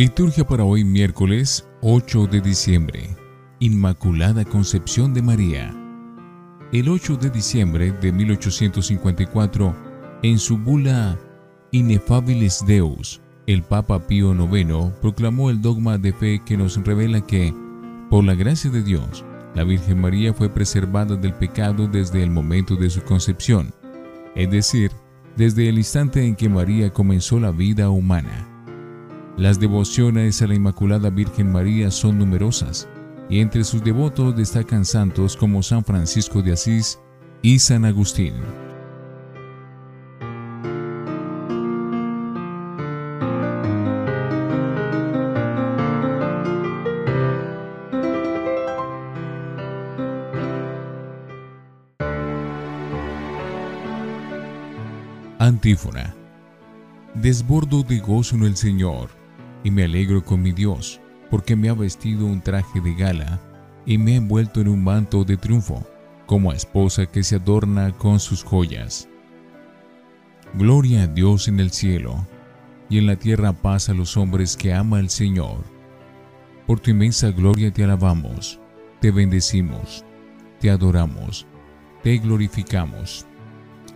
Liturgia para hoy miércoles 8 de diciembre. Inmaculada Concepción de María. El 8 de diciembre de 1854, en su bula Inefabilis Deus, el Papa Pío IX proclamó el dogma de fe que nos revela que, por la gracia de Dios, la Virgen María fue preservada del pecado desde el momento de su concepción, es decir, desde el instante en que María comenzó la vida humana. Las devociones a la Inmaculada Virgen María son numerosas, y entre sus devotos destacan santos como San Francisco de Asís y San Agustín. Antífona. Desbordo de gozo en el Señor, y me alegro con mi Dios, porque me ha vestido un traje de gala, y me ha envuelto en un manto de triunfo, como a esposa que se adorna con sus joyas. Gloria a Dios en el cielo, y en la tierra paz a los hombres que ama al Señor. Por tu inmensa gloria te alabamos, te bendecimos, te adoramos, te glorificamos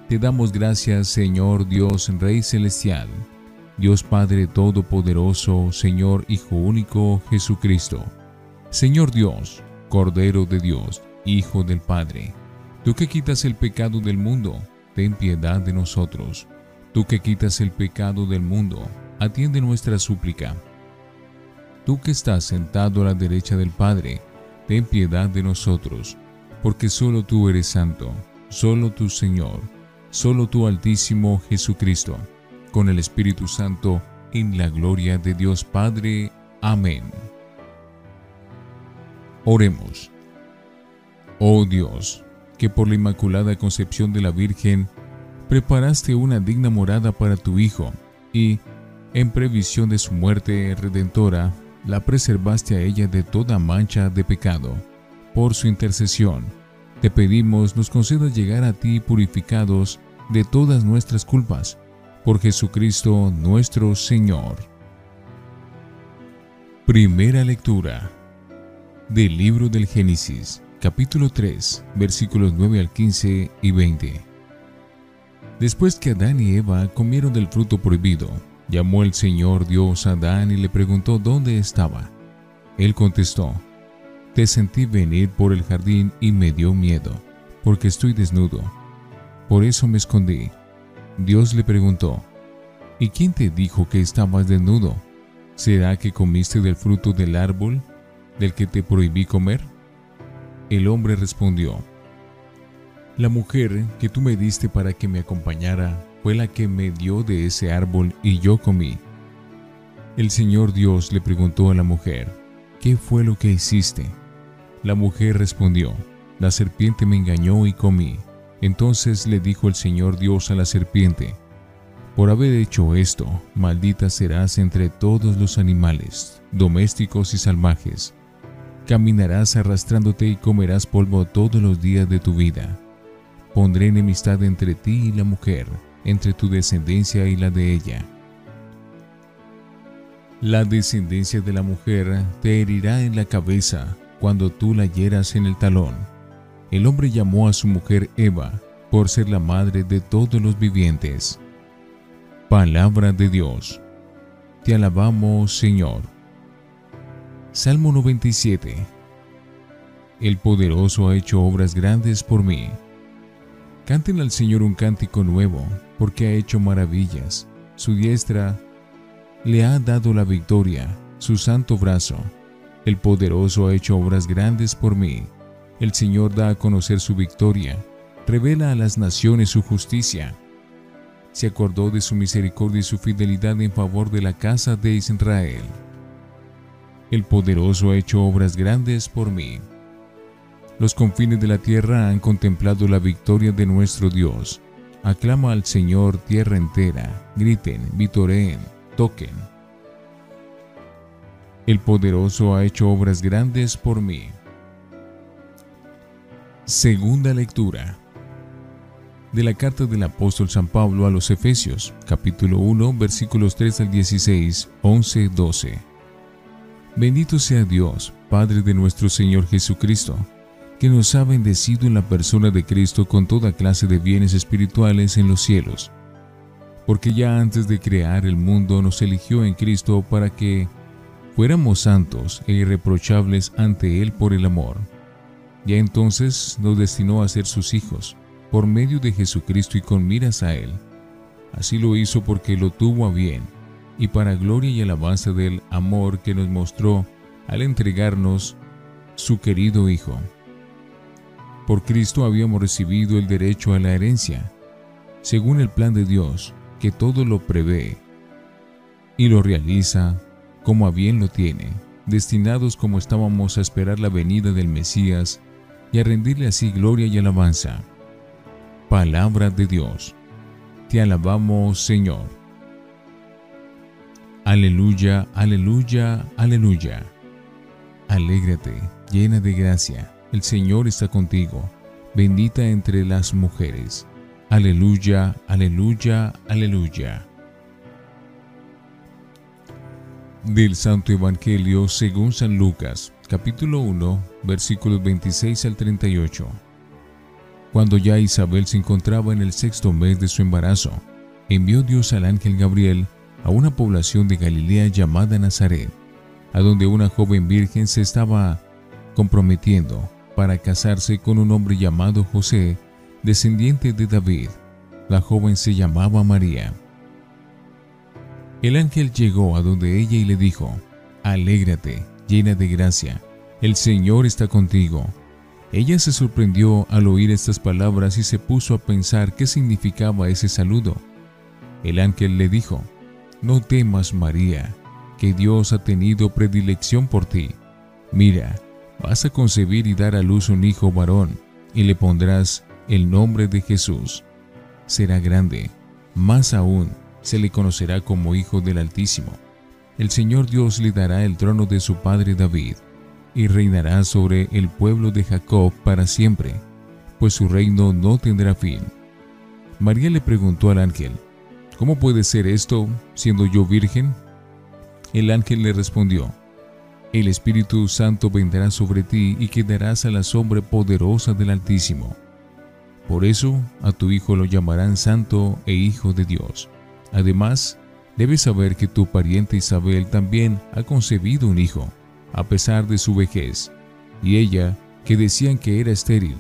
te damos gracias, Señor Dios Rey Celestial, Dios Padre Todopoderoso, Señor Hijo Único Jesucristo. Señor Dios, Cordero de Dios, Hijo del Padre, tú que quitas el pecado del mundo, ten piedad de nosotros. Tú que quitas el pecado del mundo, atiende nuestra súplica. Tú que estás sentado a la derecha del Padre, ten piedad de nosotros, porque solo tú eres santo, solo tú Señor, solo tú Altísimo Jesucristo, con el Espíritu Santo, en la gloria de Dios Padre. Amén. Oremos. Oh Dios, que por la Inmaculada Concepción de la Virgen, preparaste una digna morada para tu Hijo, y, en previsión de su muerte redentora, la preservaste a ella de toda mancha de pecado. Por su intercesión, te pedimos nos concedas llegar a ti purificados de todas nuestras culpas, por Jesucristo nuestro Señor. Primera lectura del libro del Génesis, capítulo 3, versículos 9 al 15 y 20. Después que Adán y Eva comieron del fruto prohibido, llamó el Señor Dios a Adán y le preguntó dónde estaba. Él contestó, Te sentí venir por el jardín y me dio miedo, porque estoy desnudo por eso me escondí. Dios le preguntó, ¿Y quién te dijo que estabas desnudo? ¿Será que comiste del fruto del árbol del que te prohibí comer? El hombre respondió, La mujer que tú me diste para que me acompañara fue la que me dio de ese árbol y yo comí. El Señor Dios le preguntó a la mujer, ¿qué fue lo que hiciste? La mujer respondió, la serpiente me engañó y comí. Entonces le dijo el Señor Dios a la serpiente, por haber hecho esto, maldita serás entre todos los animales, domésticos y salvajes. Caminarás arrastrándote y comerás polvo todos los días de tu vida. Pondré enemistad entre ti y la mujer, entre tu descendencia y la de ella. La descendencia de la mujer te herirá en la cabeza cuando tú la hieras en el talón el hombre llamó a su mujer Eva por ser la madre de todos los vivientes. Palabra de Dios. Te alabamos, Señor. Salmo 97. El poderoso ha hecho obras grandes por mí. Canten al Señor un cántico nuevo, porque ha hecho maravillas. Su diestra le ha dado la victoria, su santo brazo. El poderoso ha hecho obras grandes por mí. El Señor da a conocer su victoria, revela a las naciones su justicia. Se acordó de su misericordia y su fidelidad en favor de la casa de Israel. El poderoso ha hecho obras grandes por mí. Los confines de la tierra han contemplado la victoria de nuestro Dios. Aclama al Señor tierra entera, griten, vitoreen, toquen. El poderoso ha hecho obras grandes por mí. Segunda lectura de la carta del apóstol San Pablo a los Efesios, capítulo 1, versículos 3 al 16, 11, 12. Bendito sea Dios, Padre de nuestro Señor Jesucristo, que nos ha bendecido en la persona de Cristo con toda clase de bienes espirituales en los cielos, porque ya antes de crear el mundo nos eligió en Cristo para que fuéramos santos e irreprochables ante Él por el amor. Ya entonces nos destinó a ser sus hijos, por medio de Jesucristo y con miras a Él. Así lo hizo porque lo tuvo a bien, y para gloria y alabanza del amor que nos mostró al entregarnos su querido Hijo. Por Cristo habíamos recibido el derecho a la herencia, según el plan de Dios, que todo lo prevé y lo realiza como a bien lo tiene, destinados como estábamos a esperar la venida del Mesías y a rendirle así gloria y alabanza. Palabra de Dios. Te alabamos, Señor. Aleluya, aleluya, aleluya. Alégrate, llena de gracia, el Señor está contigo, bendita entre las mujeres. Aleluya, aleluya, aleluya. Del Santo Evangelio según San Lucas, capítulo 1, versículos 26 al 38. Cuando ya Isabel se encontraba en el sexto mes de su embarazo, envió Dios al ángel Gabriel a una población de Galilea llamada Nazaret, a donde una joven virgen se estaba comprometiendo para casarse con un hombre llamado José, descendiente de David. La joven se llamaba María. El ángel llegó a donde ella y le dijo, Alégrate, llena de gracia, el Señor está contigo. Ella se sorprendió al oír estas palabras y se puso a pensar qué significaba ese saludo. El ángel le dijo, no temas, María, que Dios ha tenido predilección por ti. Mira, vas a concebir y dar a luz un hijo varón, y le pondrás el nombre de Jesús. Será grande, más aún se le conocerá como Hijo del Altísimo. El Señor Dios le dará el trono de su padre David, y reinará sobre el pueblo de Jacob para siempre, pues su reino no tendrá fin. María le preguntó al ángel, ¿Cómo puede ser esto siendo yo virgen? El ángel le respondió, El Espíritu Santo vendrá sobre ti y quedarás a la sombra poderosa del Altísimo. Por eso a tu hijo lo llamarán Santo e Hijo de Dios. Además, debes saber que tu pariente Isabel también ha concebido un hijo, a pesar de su vejez, y ella, que decían que era estéril,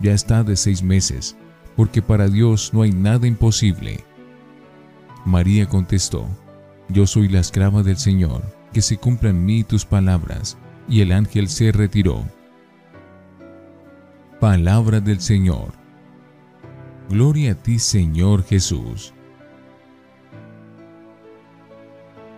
ya está de seis meses, porque para Dios no hay nada imposible. María contestó, Yo soy la esclava del Señor, que se cumplan en mí tus palabras. Y el ángel se retiró. Palabra del Señor. Gloria a ti, Señor Jesús.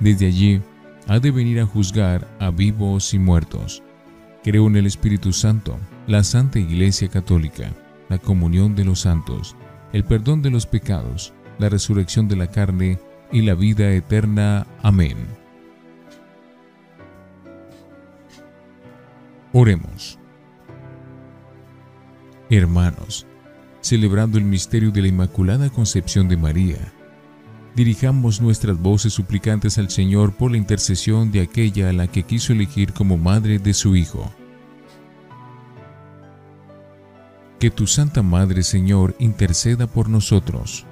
Desde allí ha de venir a juzgar a vivos y muertos. Creo en el Espíritu Santo, la Santa Iglesia Católica, la comunión de los santos, el perdón de los pecados, la resurrección de la carne y la vida eterna. Amén. Oremos. Hermanos, celebrando el misterio de la Inmaculada Concepción de María, dirijamos nuestras voces suplicantes al Señor por la intercesión de aquella a la que quiso elegir como madre de su Hijo. Que tu Santa Madre, Señor, interceda por nosotros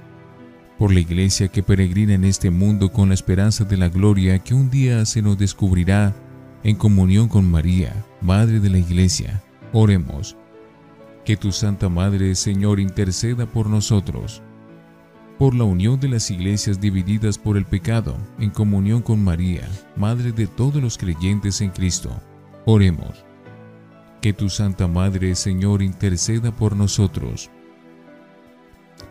por la iglesia que peregrina en este mundo con la esperanza de la gloria que un día se nos descubrirá en comunión con María, Madre de la Iglesia. Oremos. Que tu Santa Madre, Señor, interceda por nosotros. Por la unión de las iglesias divididas por el pecado, en comunión con María, Madre de todos los creyentes en Cristo. Oremos. Que tu Santa Madre, Señor, interceda por nosotros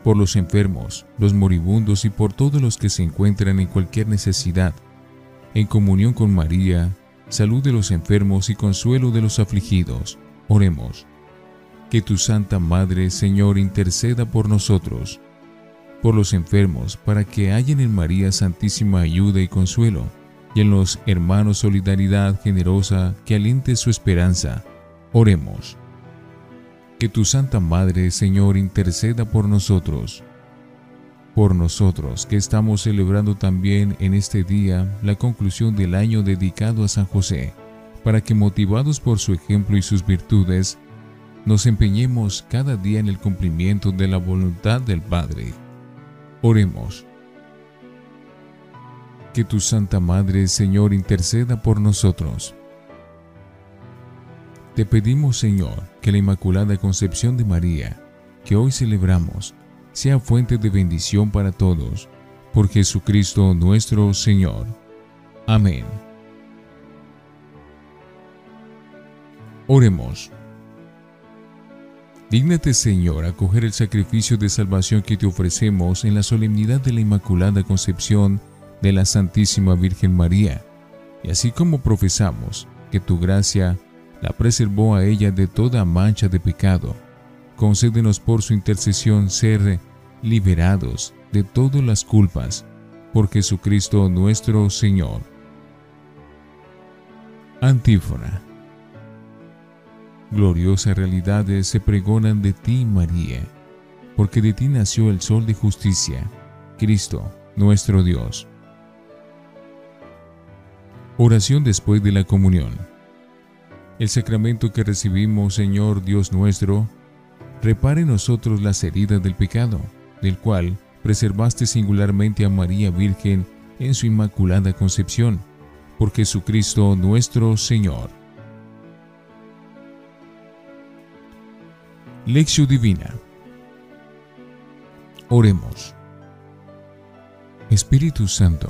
por los enfermos, los moribundos y por todos los que se encuentran en cualquier necesidad, en comunión con María, salud de los enfermos y consuelo de los afligidos. Oremos. Que tu Santa Madre, Señor, interceda por nosotros, por los enfermos, para que hayan en María Santísima ayuda y consuelo, y en los hermanos solidaridad generosa que aliente su esperanza. Oremos. Que tu Santa Madre, Señor, interceda por nosotros, por nosotros que estamos celebrando también en este día la conclusión del año dedicado a San José, para que motivados por su ejemplo y sus virtudes, nos empeñemos cada día en el cumplimiento de la voluntad del Padre. Oremos. Que tu Santa Madre, Señor, interceda por nosotros. Te pedimos, Señor, que la Inmaculada Concepción de María, que hoy celebramos, sea fuente de bendición para todos, por Jesucristo nuestro Señor. Amén. Oremos. Dígnate, Señor, acoger el sacrificio de salvación que te ofrecemos en la solemnidad de la Inmaculada Concepción de la Santísima Virgen María, y así como profesamos que tu gracia la preservó a ella de toda mancha de pecado, concédenos por su intercesión ser liberados de todas las culpas por Jesucristo nuestro Señor. Antífona. Gloriosas realidades se pregonan de ti, María, porque de ti nació el sol de justicia, Cristo, nuestro Dios. Oración después de la comunión. El sacramento que recibimos, Señor Dios nuestro, repare en nosotros las heridas del pecado del cual preservaste singularmente a María Virgen en su inmaculada concepción, por Jesucristo nuestro Señor. Lección Divina Oremos. Espíritu Santo,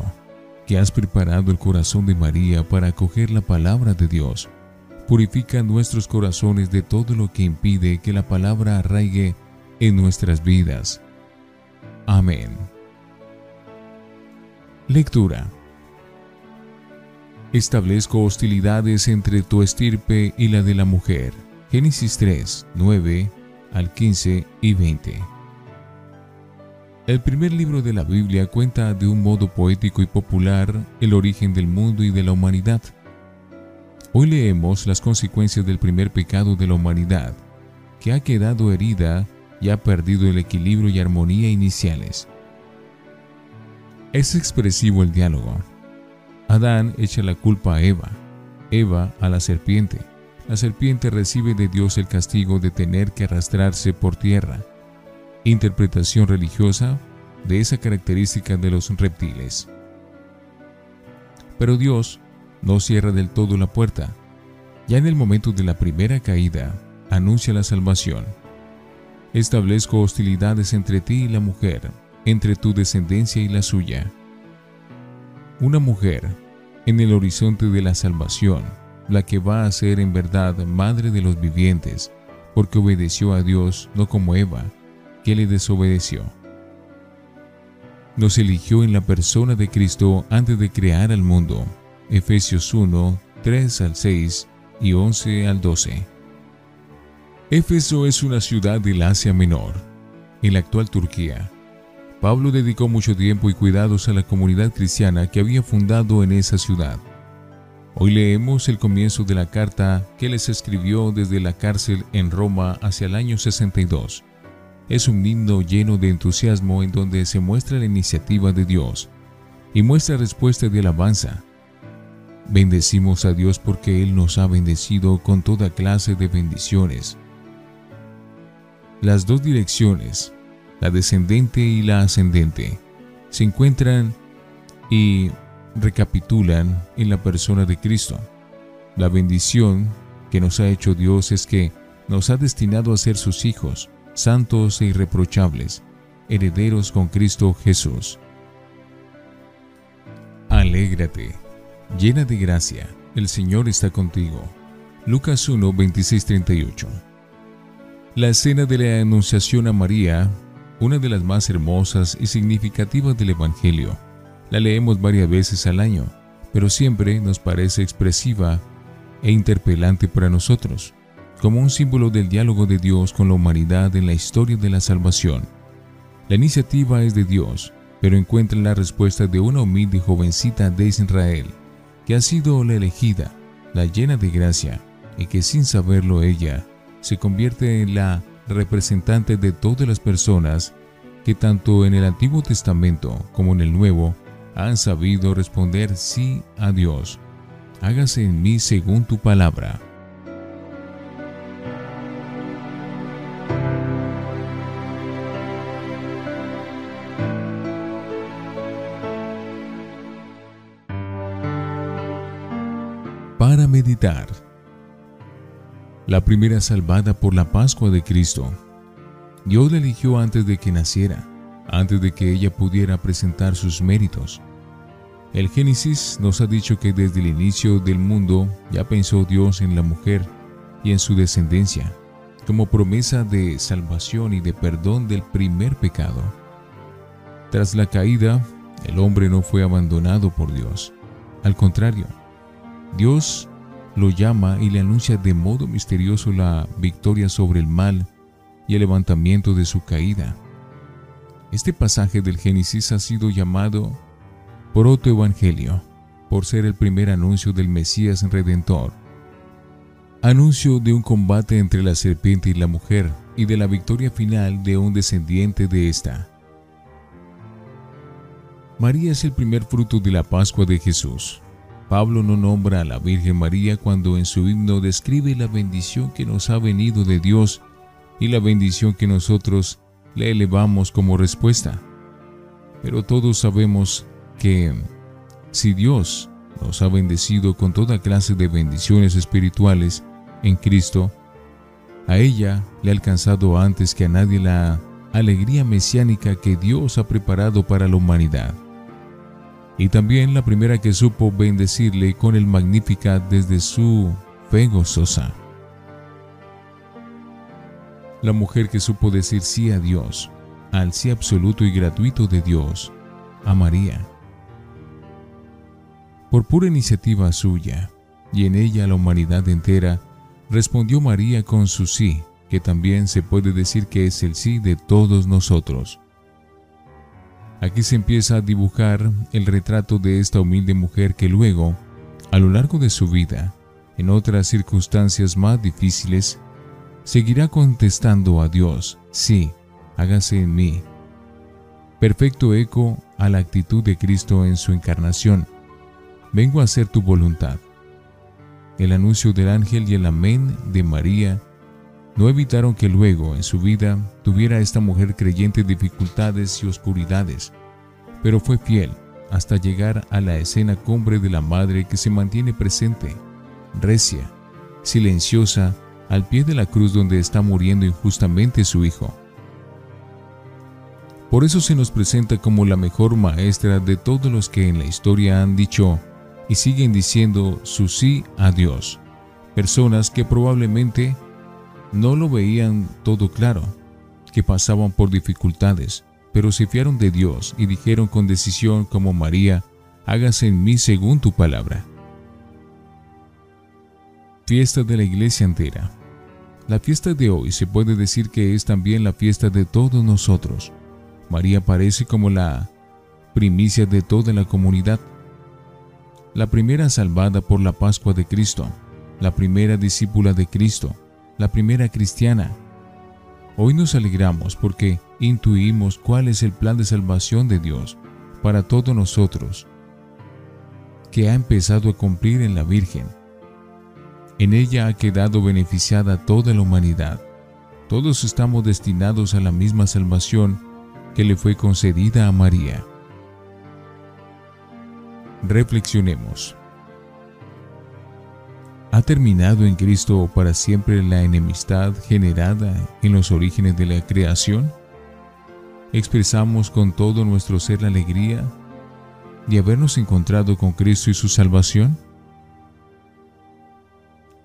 que has preparado el corazón de María para acoger la palabra de Dios, purifica nuestros corazones de todo lo que impide que la palabra arraigue en nuestras vidas Amén. Lectura. Establezco hostilidades entre tu estirpe y la de la mujer. Génesis 3, 9 al 15 y 20. El primer libro de la Biblia cuenta de un modo poético y popular el origen del mundo y de la humanidad. Hoy leemos las consecuencias del primer pecado de la humanidad, que ha quedado herida y ha perdido el equilibrio y armonía iniciales. Es expresivo el diálogo. Adán echa la culpa a Eva, Eva a la serpiente. La serpiente recibe de Dios el castigo de tener que arrastrarse por tierra. Interpretación religiosa de esa característica de los reptiles. Pero Dios no cierra del todo la puerta. Ya en el momento de la primera caída, anuncia la salvación Establezco hostilidades entre ti y la mujer, entre tu descendencia y la suya. Una mujer en el horizonte de la salvación, la que va a ser en verdad madre de los vivientes, porque obedeció a Dios no como Eva, que le desobedeció. Nos eligió en la persona de Cristo antes de crear al mundo. Efesios 1, 3 al 6 y 11 al 12. Éfeso es una ciudad del Asia Menor, en la actual Turquía. Pablo dedicó mucho tiempo y cuidados a la comunidad cristiana que había fundado en esa ciudad. Hoy leemos el comienzo de la carta que les escribió desde la cárcel en Roma hacia el año 62. Es un himno lleno de entusiasmo en donde se muestra la iniciativa de Dios y muestra respuesta de alabanza. Bendecimos a Dios porque Él nos ha bendecido con toda clase de bendiciones las dos direcciones, la descendente y la ascendente, se encuentran y recapitulan en la persona de Cristo. La bendición que nos ha hecho Dios es que nos ha destinado a ser sus hijos, santos e irreprochables, herederos con Cristo Jesús. Alégrate, llena de gracia, el Señor está contigo. Lucas 1, 26, 38. La escena de la Anunciación a María, una de las más hermosas y significativas del Evangelio, la leemos varias veces al año, pero siempre nos parece expresiva e interpelante para nosotros, como un símbolo del diálogo de Dios con la humanidad en la historia de la salvación. La iniciativa es de Dios, pero encuentra la respuesta de una humilde jovencita de Israel, que ha sido la elegida, la llena de gracia, y que sin saberlo ella se convierte en la representante de todas las personas que tanto en el Antiguo Testamento como en el Nuevo han sabido responder sí a Dios. Hágase en mí según tu palabra. Para meditar. La primera salvada por la Pascua de Cristo Dios la eligió antes de que naciera, antes de que ella pudiera presentar sus méritos. El Génesis nos ha dicho que desde el inicio del mundo ya pensó Dios en la mujer y en su descendencia, como promesa de salvación y de perdón del primer pecado. Tras la caída, el hombre no fue abandonado por Dios. Al contrario, Dios lo llama y le anuncia de modo misterioso la victoria sobre el mal y el levantamiento de su caída. Este pasaje del Génesis ha sido llamado protoevangelio por ser el primer anuncio del Mesías Redentor. Anuncio de un combate entre la serpiente y la mujer y de la victoria final de un descendiente de esta. María es el primer fruto de la Pascua de Jesús. Pablo no nombra a la Virgen María cuando en su himno describe la bendición que nos ha venido de Dios y la bendición que nosotros le elevamos como respuesta. Pero todos sabemos que si Dios nos ha bendecido con toda clase de bendiciones espirituales en Cristo, a ella le ha alcanzado antes que a nadie la alegría mesiánica que Dios ha preparado para la humanidad. Y también la primera que supo bendecirle con el Magnificat desde su fe gozosa la mujer que supo decir sí a Dios, al sí absoluto y gratuito de Dios, a María. Por pura iniciativa suya, y en ella la humanidad entera, respondió María con su sí, que también se puede decir que es el sí de todos nosotros. Aquí se empieza a dibujar el retrato de esta humilde mujer que luego, a lo largo de su vida, en otras circunstancias más difíciles, seguirá contestando a Dios, sí, hágase en mí. Perfecto eco a la actitud de Cristo en su encarnación. Vengo a hacer tu voluntad. El anuncio del ángel y el amén de María no evitaron que luego en su vida tuviera esta mujer creyente dificultades y oscuridades, pero fue fiel hasta llegar a la escena cumbre de la madre que se mantiene presente, recia, silenciosa al pie de la cruz donde está muriendo injustamente su Hijo. Por eso se nos presenta como la mejor maestra de todos los que en la historia han dicho y siguen diciendo su sí a Dios. Personas que probablemente no lo veían todo claro, que pasaban por dificultades, pero se fiaron de Dios y dijeron con decisión como María, hágase en mí según tu palabra. Fiesta de la iglesia entera. La fiesta de hoy se puede decir que es también la fiesta de todos nosotros. María aparece como la primicia de toda la comunidad, la primera salvada por la Pascua de Cristo, la primera discípula de Cristo, la primera cristiana. Hoy nos alegramos porque intuimos cuál es el plan de salvación de Dios para todos nosotros, que ha empezado a cumplir en la Virgen en ella ha quedado beneficiada toda la humanidad. Todos estamos destinados a la misma salvación que le fue concedida a María. Reflexionemos. ¿Ha terminado en Cristo para siempre la enemistad generada en los orígenes de la creación? ¿Expresamos con todo nuestro ser la alegría de habernos encontrado con Cristo y su salvación?